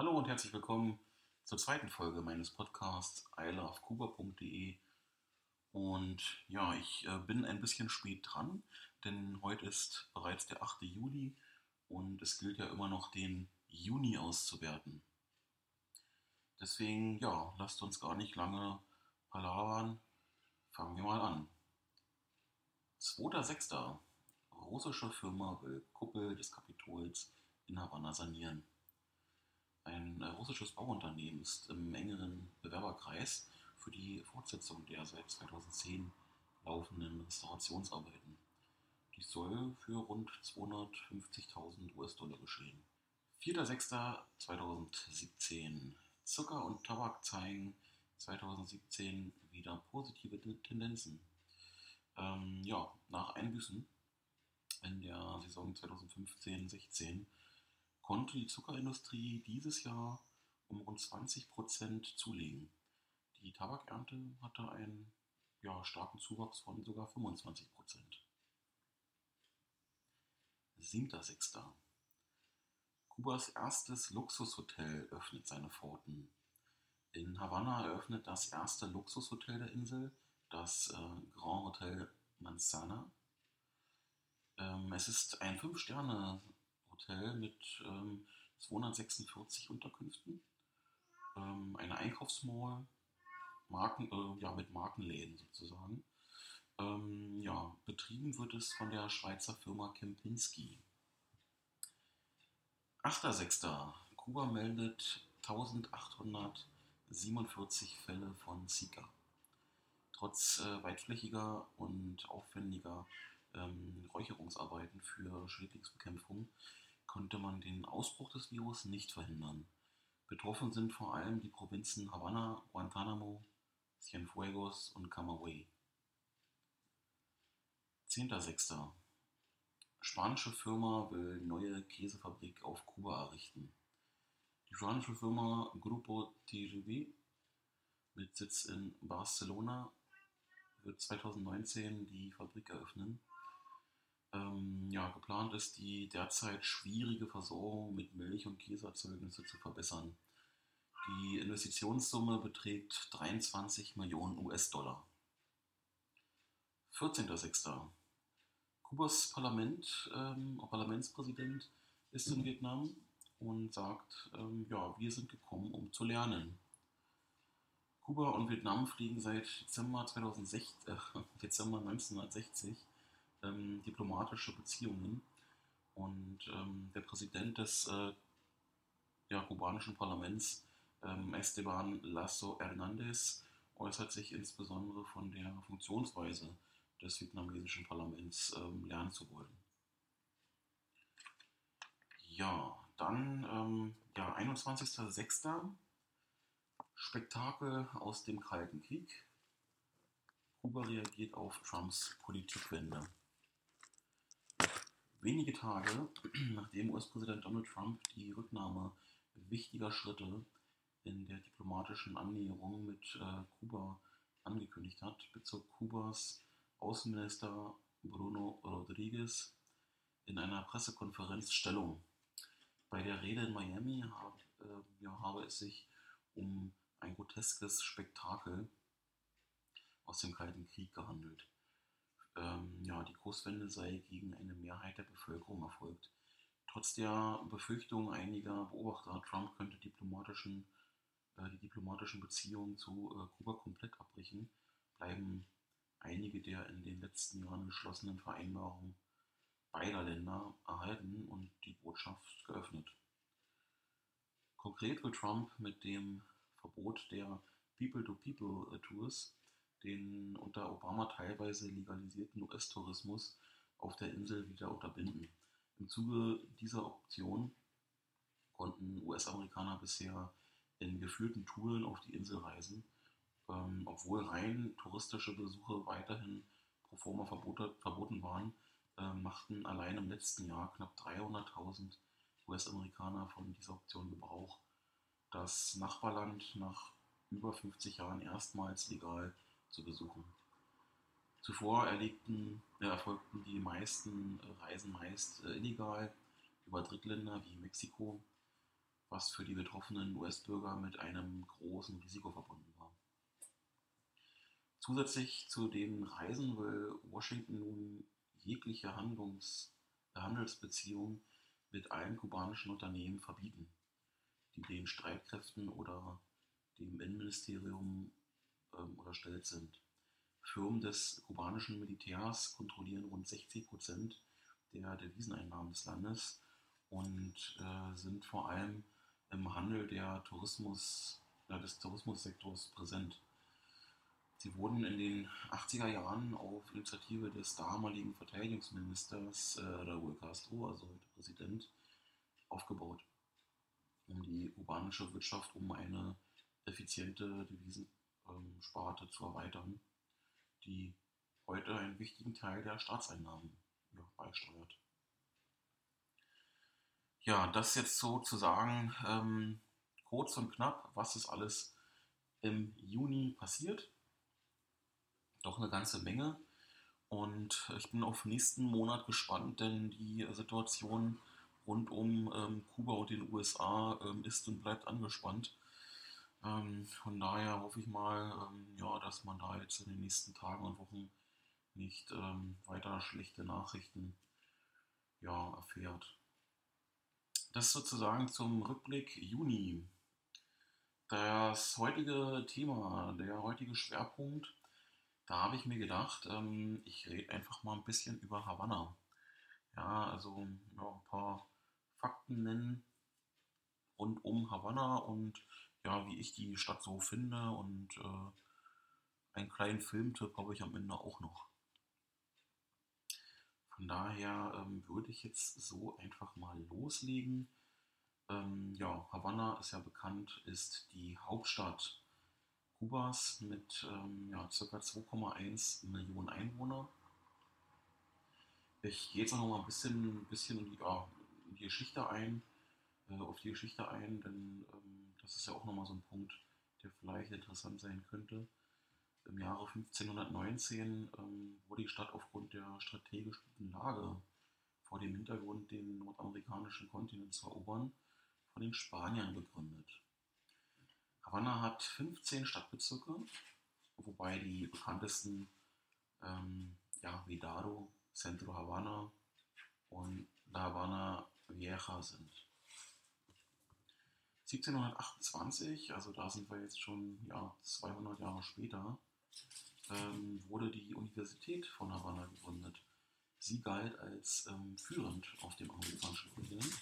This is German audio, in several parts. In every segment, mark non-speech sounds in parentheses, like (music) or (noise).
Hallo und herzlich willkommen zur zweiten Folge meines Podcasts ilovecuba.de. Und ja, ich äh, bin ein bisschen spät dran, denn heute ist bereits der 8. Juli und es gilt ja immer noch den Juni auszuwerten. Deswegen, ja, lasst uns gar nicht lange palavern. Fangen wir mal an. 2.6. Russische Firma will Kuppel des Kapitols in Havanna sanieren. Ein äh, russisches Bauunternehmen ist im engeren Bewerberkreis für die Fortsetzung der seit 2010 laufenden Restaurationsarbeiten. Dies soll für rund 250.000 US-Dollar geschehen. 4.6.2017 Zucker und Tabak zeigen 2017 wieder positive Tendenzen. Ähm, ja, nach Einbüßen in der Saison 2015-16 konnte die Zuckerindustrie dieses Jahr um rund 20 Prozent zulegen. Die Tabakernte hatte einen ja, starken Zuwachs von sogar 25 Prozent. 7.6. Kubas erstes Luxushotel öffnet seine Pforten. In Havanna eröffnet das erste Luxushotel der Insel, das äh, Grand Hotel Manzana. Ähm, es ist ein 5-Sterne-Hotel mit ähm, 246 Unterkünften, ähm, eine Einkaufsmall, Marken, äh, ja, mit Markenläden sozusagen. Ähm, ja, betrieben wird es von der Schweizer Firma Kempinski. 8.6. Kuba meldet 1847 Fälle von Zika. Trotz äh, weitflächiger und aufwendiger ähm, Räucherungsarbeiten für Schädlingsbekämpfung konnte man den Ausbruch des Virus nicht verhindern. Betroffen sind vor allem die Provinzen Havanna, Guantanamo, Cienfuegos und Camagüey. 10.06. Spanische Firma will neue Käsefabrik auf Kuba errichten. Die spanische Firma Grupo TGV mit Sitz in Barcelona wird 2019 die Fabrik eröffnen. Ähm, ja, geplant ist, die derzeit schwierige Versorgung mit Milch- und Käseerzeugnisse zu verbessern. Die Investitionssumme beträgt 23 Millionen US-Dollar. 14.06. Kubas Parlament, ähm, Parlamentspräsident ist in Vietnam und sagt, ähm, ja, wir sind gekommen, um zu lernen. Kuba und Vietnam fliegen seit Dezember, 2060, äh, Dezember 1960 ähm, diplomatische Beziehungen und ähm, der Präsident des äh, ja, kubanischen Parlaments, ähm, Esteban Lasso Hernandez, äußert sich insbesondere von der Funktionsweise des vietnamesischen Parlaments ähm, lernen zu wollen. Ja, dann ähm, ja, 21.06. Spektakel aus dem Kalten Krieg. Kuba reagiert auf Trumps Politikwende. Wenige Tage (clears throat) nachdem US-Präsident Donald Trump die Rücknahme wichtiger Schritte in der diplomatischen Annäherung mit äh, Kuba angekündigt hat, bezog Kubas Außenminister Bruno Rodriguez in einer Pressekonferenz Stellung. Bei der Rede in Miami hab, äh, ja, habe es sich um ein groteskes Spektakel aus dem Kalten Krieg gehandelt. Ähm, ja, die Kurswende sei gegen eine Mehrheit der Bevölkerung erfolgt. Trotz der Befürchtung einiger Beobachter, Trump könnte diplomatischen, äh, die diplomatischen Beziehungen zu äh, Kuba komplett abbrechen, bleiben einige der in den letzten Jahren geschlossenen Vereinbarungen beider Länder erhalten und die Botschaft geöffnet. Konkret will Trump mit dem Verbot der People-to-People-Tours den unter Obama teilweise legalisierten US-Tourismus auf der Insel wieder unterbinden. Im Zuge dieser Option konnten US-Amerikaner bisher in geführten Touren auf die Insel reisen, ähm, obwohl rein touristische Besuche weiterhin pro forma verboten waren, äh, machten allein im letzten Jahr knapp 300.000 US-Amerikaner von dieser Option Gebrauch. Das Nachbarland nach über 50 Jahren erstmals legal zu besuchen. Zuvor erlegten, äh, erfolgten die meisten Reisen meist äh, illegal über Drittländer wie Mexiko, was für die betroffenen US-Bürger mit einem großen Risiko verbunden war. Zusätzlich zu den Reisen will Washington nun jegliche Handlungs Handelsbeziehungen mit allen kubanischen Unternehmen verbieten, die den Streitkräften oder dem Innenministerium ähm, unterstellt sind. Firmen des kubanischen Militärs kontrollieren rund 60 Prozent der Deviseneinnahmen des Landes und äh, sind vor allem im Handel der Tourismus, äh, des Tourismussektors präsent. Sie wurden in den 80er Jahren auf Initiative des damaligen Verteidigungsministers äh, Raúl Castro, also heute Präsident, aufgebaut, um die kubanische Wirtschaft um eine effiziente Devisensparte ähm, zu erweitern, die heute einen wichtigen Teil der Staatseinnahmen beisteuert. Ja, das jetzt sozusagen ähm, kurz und knapp, was ist alles im Juni passiert doch eine ganze Menge. Und ich bin auf nächsten Monat gespannt, denn die Situation rund um ähm, Kuba und den USA ähm, ist und bleibt angespannt. Ähm, von daher hoffe ich mal, ähm, ja, dass man da jetzt in den nächsten Tagen und Wochen nicht ähm, weiter schlechte Nachrichten ja, erfährt. Das sozusagen zum Rückblick Juni. Das heutige Thema, der heutige Schwerpunkt da habe ich mir gedacht, ähm, ich rede einfach mal ein bisschen über Havanna. Ja, also ja, ein paar Fakten nennen rund um Havanna und ja, wie ich die Stadt so finde und äh, einen kleinen Filmtipp habe ich am Ende auch noch. Von daher ähm, würde ich jetzt so einfach mal loslegen. Ähm, ja, Havanna ist ja bekannt, ist die Hauptstadt Kubas mit ähm, ja, ca. 2,1 Millionen Einwohner. Ich gehe jetzt noch mal ein bisschen, bisschen in, die, ja, in die Geschichte ein, äh, auf die Geschichte ein, denn ähm, das ist ja auch nochmal so ein Punkt, der vielleicht interessant sein könnte. Im Jahre 1519 ähm, wurde die Stadt aufgrund der strategisch guten Lage vor dem Hintergrund, den nordamerikanischen Kontinent zu erobern, von den Spaniern gegründet. Havanna hat 15 Stadtbezirke, wobei die bekanntesten ähm, ja, Vidaro, Centro Havana und La Habana Vieja sind. 1728, also da sind wir jetzt schon ja, 200 Jahre später, ähm, wurde die Universität von Havanna gegründet. Sie galt als ähm, führend auf dem amerikanischen Kontinent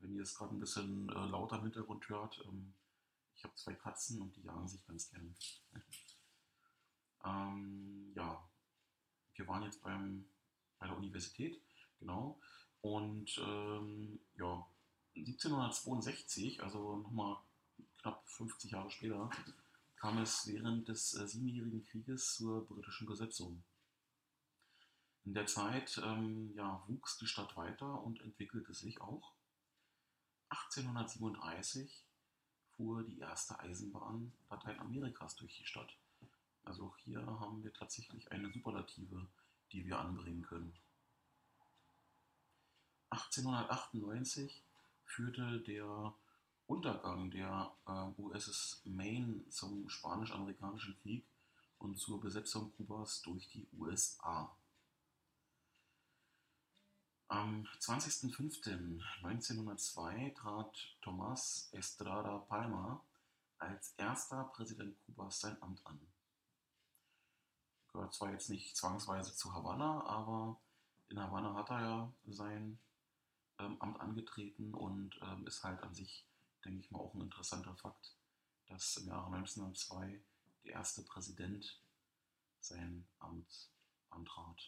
wenn ihr es gerade ein bisschen äh, lauter im Hintergrund hört, ähm, ich habe zwei Katzen und die jagen sich ganz gern. (laughs) ähm, ja, wir waren jetzt beim, bei der Universität, genau. Und ähm, ja, 1762, also nochmal knapp 50 Jahre später, kam es während des äh, Siebenjährigen Krieges zur britischen Besetzung. In der Zeit ähm, ja, wuchs die Stadt weiter und entwickelte sich auch. 1837 fuhr die erste Eisenbahn Lateinamerikas durch die Stadt. Also auch hier haben wir tatsächlich eine Superlative, die wir anbringen können. 1898 führte der Untergang der äh, USS Maine zum Spanisch-Amerikanischen Krieg und zur Besetzung Kubas durch die USA. Am 20.05.1902 trat Tomás Estrada Palma als erster Präsident Kubas sein Amt an. Gehört zwar jetzt nicht zwangsweise zu Havanna, aber in Havanna hat er ja sein Amt angetreten und ähm, ist halt an sich, denke ich mal, auch ein interessanter Fakt, dass im Jahre 1902 der erste Präsident sein Amt antrat.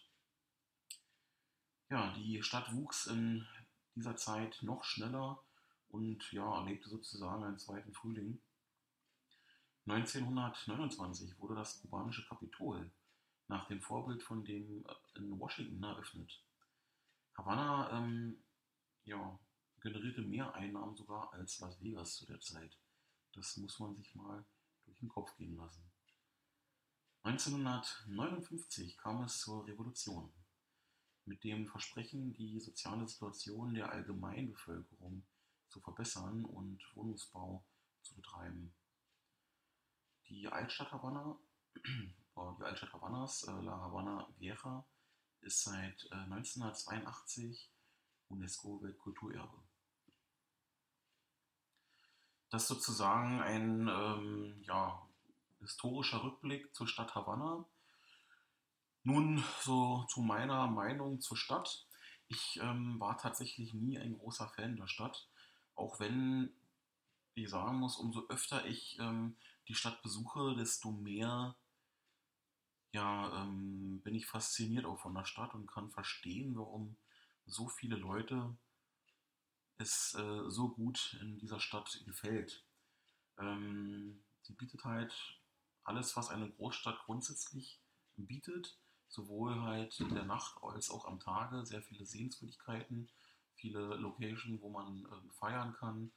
Ja, die Stadt wuchs in dieser Zeit noch schneller und ja, erlebte sozusagen einen zweiten Frühling. 1929 wurde das kubanische Kapitol nach dem Vorbild von dem äh, in Washington eröffnet. Havanna ähm, ja, generierte mehr Einnahmen sogar als Las Vegas zu der Zeit. Das muss man sich mal durch den Kopf gehen lassen. 1959 kam es zur Revolution. mit dem Versprechen, die soziale Situation der Allgemeinbevölkerung zu verbessern und Wohnungsbau zu betreiben. Die Altstadt Havanna, (clears throat) die Altstadt Havannas, äh, La Habana Vieja, ist seit 1982 äh, UNESCO-Weltkulturerbe. Das ist sozusagen ein ähm, ja, historischer Rückblick zur Stadt Havanna. Nun so zu meiner Meinung zur Stadt. Ich ähm, war tatsächlich nie ein großer Fan der Stadt, auch wenn ich sagen muss, umso öfter ich ähm, die Stadt besuche, desto mehr ja, ähm, bin ich fasziniert auch von der Stadt und kann verstehen, warum so viele Leute es äh, so gut in dieser Stadt gefällt. Ähm, sie bietet halt alles, was eine Großstadt grundsätzlich bietet, sowohl halt in der Nacht als auch am Tage, sehr viele Sehenswürdigkeiten, viele Locations, wo man äh, feiern kann,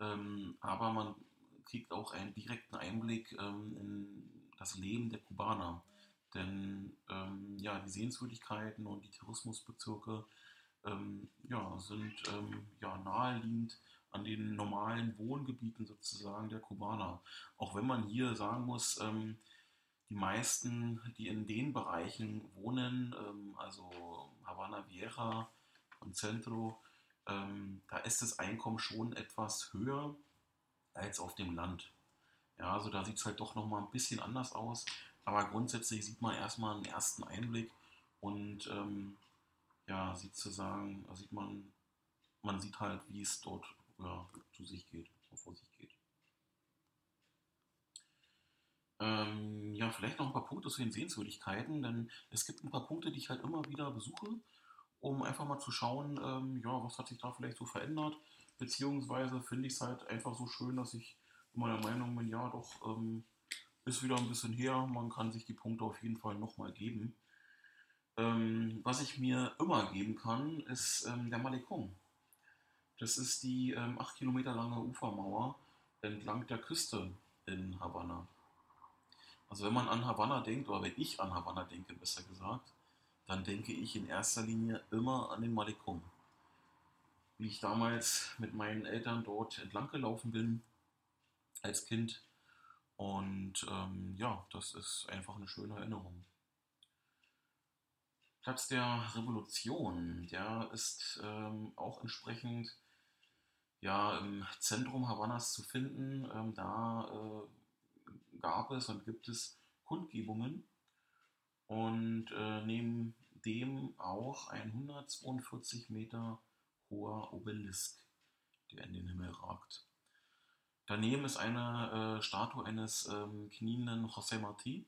ähm, aber man kriegt auch einen direkten Einblick ähm, in das Leben der Kubaner. Denn ähm, ja, die Sehenswürdigkeiten und die Tourismusbezirke ähm, ja, sind ähm, ja, naheliegend an den normalen Wohngebieten sozusagen der Kubaner. Auch wenn man hier sagen muss, ähm, die meisten, die in den Bereichen wohnen, ähm, also Havana Vieja und Centro, ähm, da ist das Einkommen schon etwas höher als auf dem Land. Ja, also da sieht es halt doch nochmal ein bisschen anders aus. Aber grundsätzlich sieht man erstmal einen ersten Einblick und ähm, ja, sieht zu sagen, sieht man, man sieht halt, wie es dort ja, zu sich geht, vor sich geht. Ähm, ja, vielleicht noch ein paar Punkte zu den Sehenswürdigkeiten, denn es gibt ein paar Punkte, die ich halt immer wieder besuche, um einfach mal zu schauen, ähm, ja, was hat sich da vielleicht so verändert, beziehungsweise finde ich es halt einfach so schön, dass ich meiner Meinung bin, ja, doch, ähm, ist wieder ein bisschen her. Man kann sich die Punkte auf jeden Fall nochmal geben. Ähm, was ich mir immer geben kann, ist ähm, der Malecon. Das ist die ähm, 8 Kilometer lange Ufermauer entlang der Küste in Havanna. Also wenn man an Havanna denkt, oder wenn ich an Havanna denke, besser gesagt, dann denke ich in erster Linie immer an den Malecon. Wie ich damals mit meinen Eltern dort entlang gelaufen bin, als Kind, und ähm, ja, das ist einfach eine schöne Erinnerung. Platz der Revolution, der ist ähm, auch entsprechend ja, im Zentrum Havannas zu finden. Ähm, da äh, gab es und gibt es Kundgebungen und äh, neben dem auch ein 142 Meter hoher Obelisk, der in den Himmel ragt. Daneben ist eine äh, Statue eines ähm, knienden José Martí.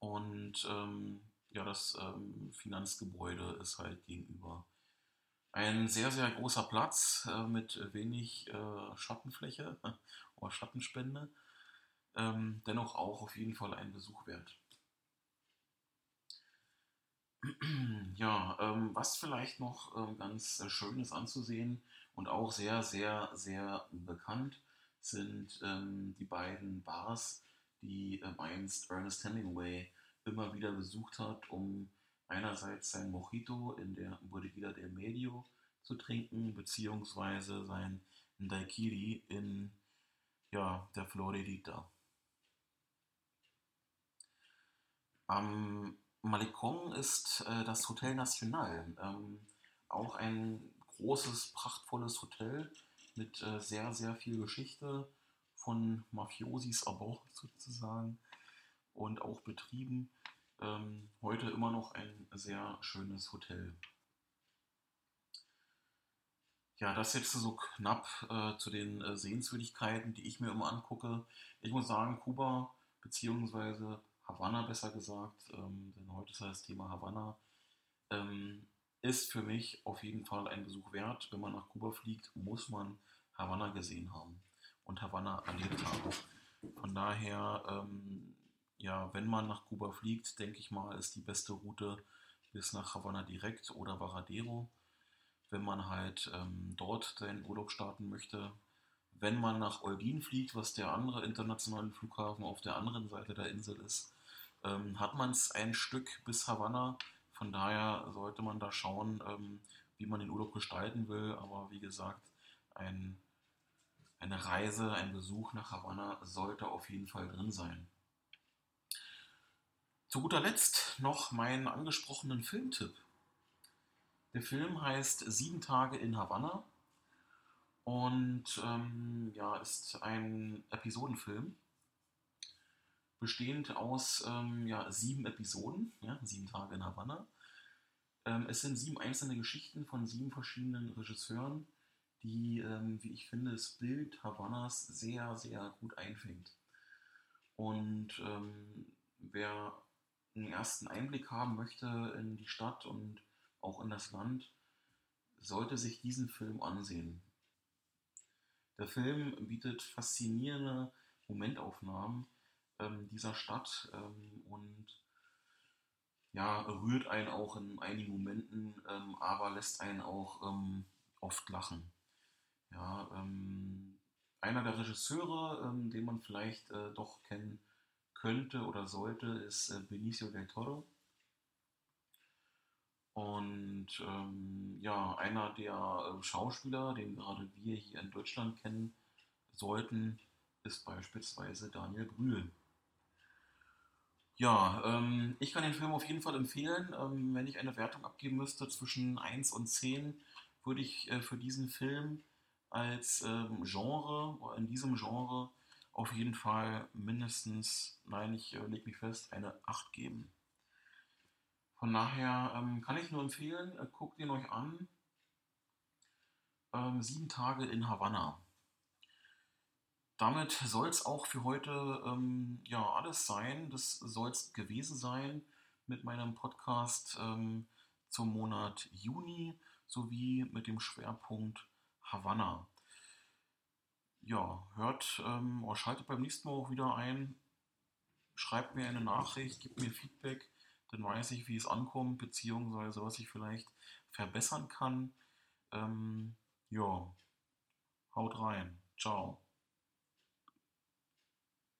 Und ähm, ja, das ähm, Finanzgebäude ist halt gegenüber. Ein sehr, sehr großer Platz äh, mit wenig äh, Schattenfläche (laughs) oder Schattenspende. Ähm, dennoch auch auf jeden Fall ein Besuch wert. (clears throat) ja, ähm, was vielleicht noch ähm, ganz äh, schön ist anzusehen, und auch sehr, sehr, sehr bekannt sind ähm, die beiden Bars, die ähm, einst Ernest Hemingway immer wieder besucht hat, um einerseits sein Mojito in der Bodeguita del Medio zu trinken, beziehungsweise sein Daiquiri in ja, der Floridita. Am Malecon ist äh, das Hotel Nacional, ähm, auch ein großes, prachtvolles Hotel mit äh, sehr, sehr viel Geschichte von Mafiosis erbaut sozusagen und auch betrieben. Ähm, heute immer noch ein sehr schönes Hotel. Ja, das jetzt so knapp äh, zu den äh, Sehenswürdigkeiten, die ich mir immer angucke. Ich muss sagen, Kuba beziehungsweise Havanna besser gesagt, ähm, denn heute ist ja das Thema Havanna, ähm, ist für mich auf jeden Fall ein Besuch wert. Wenn man nach Kuba fliegt, muss man Havanna gesehen haben und Havanna erlebt haben. Von daher, ähm, ja, wenn man nach Kuba fliegt, denke ich mal, ist die beste Route bis nach Havanna direkt oder Varadero. Wenn man halt ähm, dort seinen Urlaub starten möchte. Wenn man nach Olguin fliegt, was der andere internationale Flughafen auf der anderen Seite der Insel ist, ähm, hat man es ein Stück bis Havanna Von daher sollte man da schauen, ähm, wie man den Urlaub gestalten will. Aber wie gesagt, ein, eine Reise, ein Besuch nach Havanna sollte auf jeden Fall drin sein. Zu guter Letzt noch meinen angesprochenen Filmtipp. Der Film heißt Sieben Tage in Havanna und ähm, ja, ist ein Episodenfilm, bestehend aus ähm, ja, sieben Episoden, ja, sieben Tage in Havanna. Ähm, es sind sieben einzelne Geschichten von sieben verschiedenen Regisseuren, die, ähm, wie ich finde, das Bild Havannas sehr, sehr gut einfängt. Und ähm, wer einen ersten Einblick haben möchte in die Stadt und auch in das Land, sollte sich diesen Film ansehen. Der Film bietet faszinierende Momentaufnahmen ähm, dieser Stadt ähm, und ja, rührt einen auch in einigen Momenten, ähm, aber lässt einen auch ähm, oft lachen. Ja, ähm, einer der Regisseure, ähm, den man vielleicht äh, doch kennen könnte oder sollte, ist äh, Benicio del Toro. Und ähm, ja, einer der äh, Schauspieler, den gerade wir hier in Deutschland kennen sollten, ist beispielsweise Daniel Brühl. Ja, ähm, ich kann den Film auf jeden Fall empfehlen. Ähm, wenn ich eine Wertung abgeben müsste zwischen 1 und 10, würde ich äh, für diesen Film als ähm, Genre, in diesem Genre, auf jeden Fall mindestens, nein, ich äh, lege mich fest, eine 8 geben. Von daher ähm, kann ich nur empfehlen, äh, guckt ihn euch an. Ähm, sieben Tage in Havanna. Damit soll es auch für heute ähm, ja alles sein. Das soll es gewesen sein mit meinem Podcast ähm, zum Monat Juni sowie mit dem Schwerpunkt Havanna ja, hört ähm, schaltet beim nächsten Mal auch wieder ein. Schreibt mir eine Nachricht, gebt mir Feedback, dann weiß ich, wie es ankommt, beziehungsweise was ich vielleicht verbessern kann. Ähm, ja, haut rein. Ciao.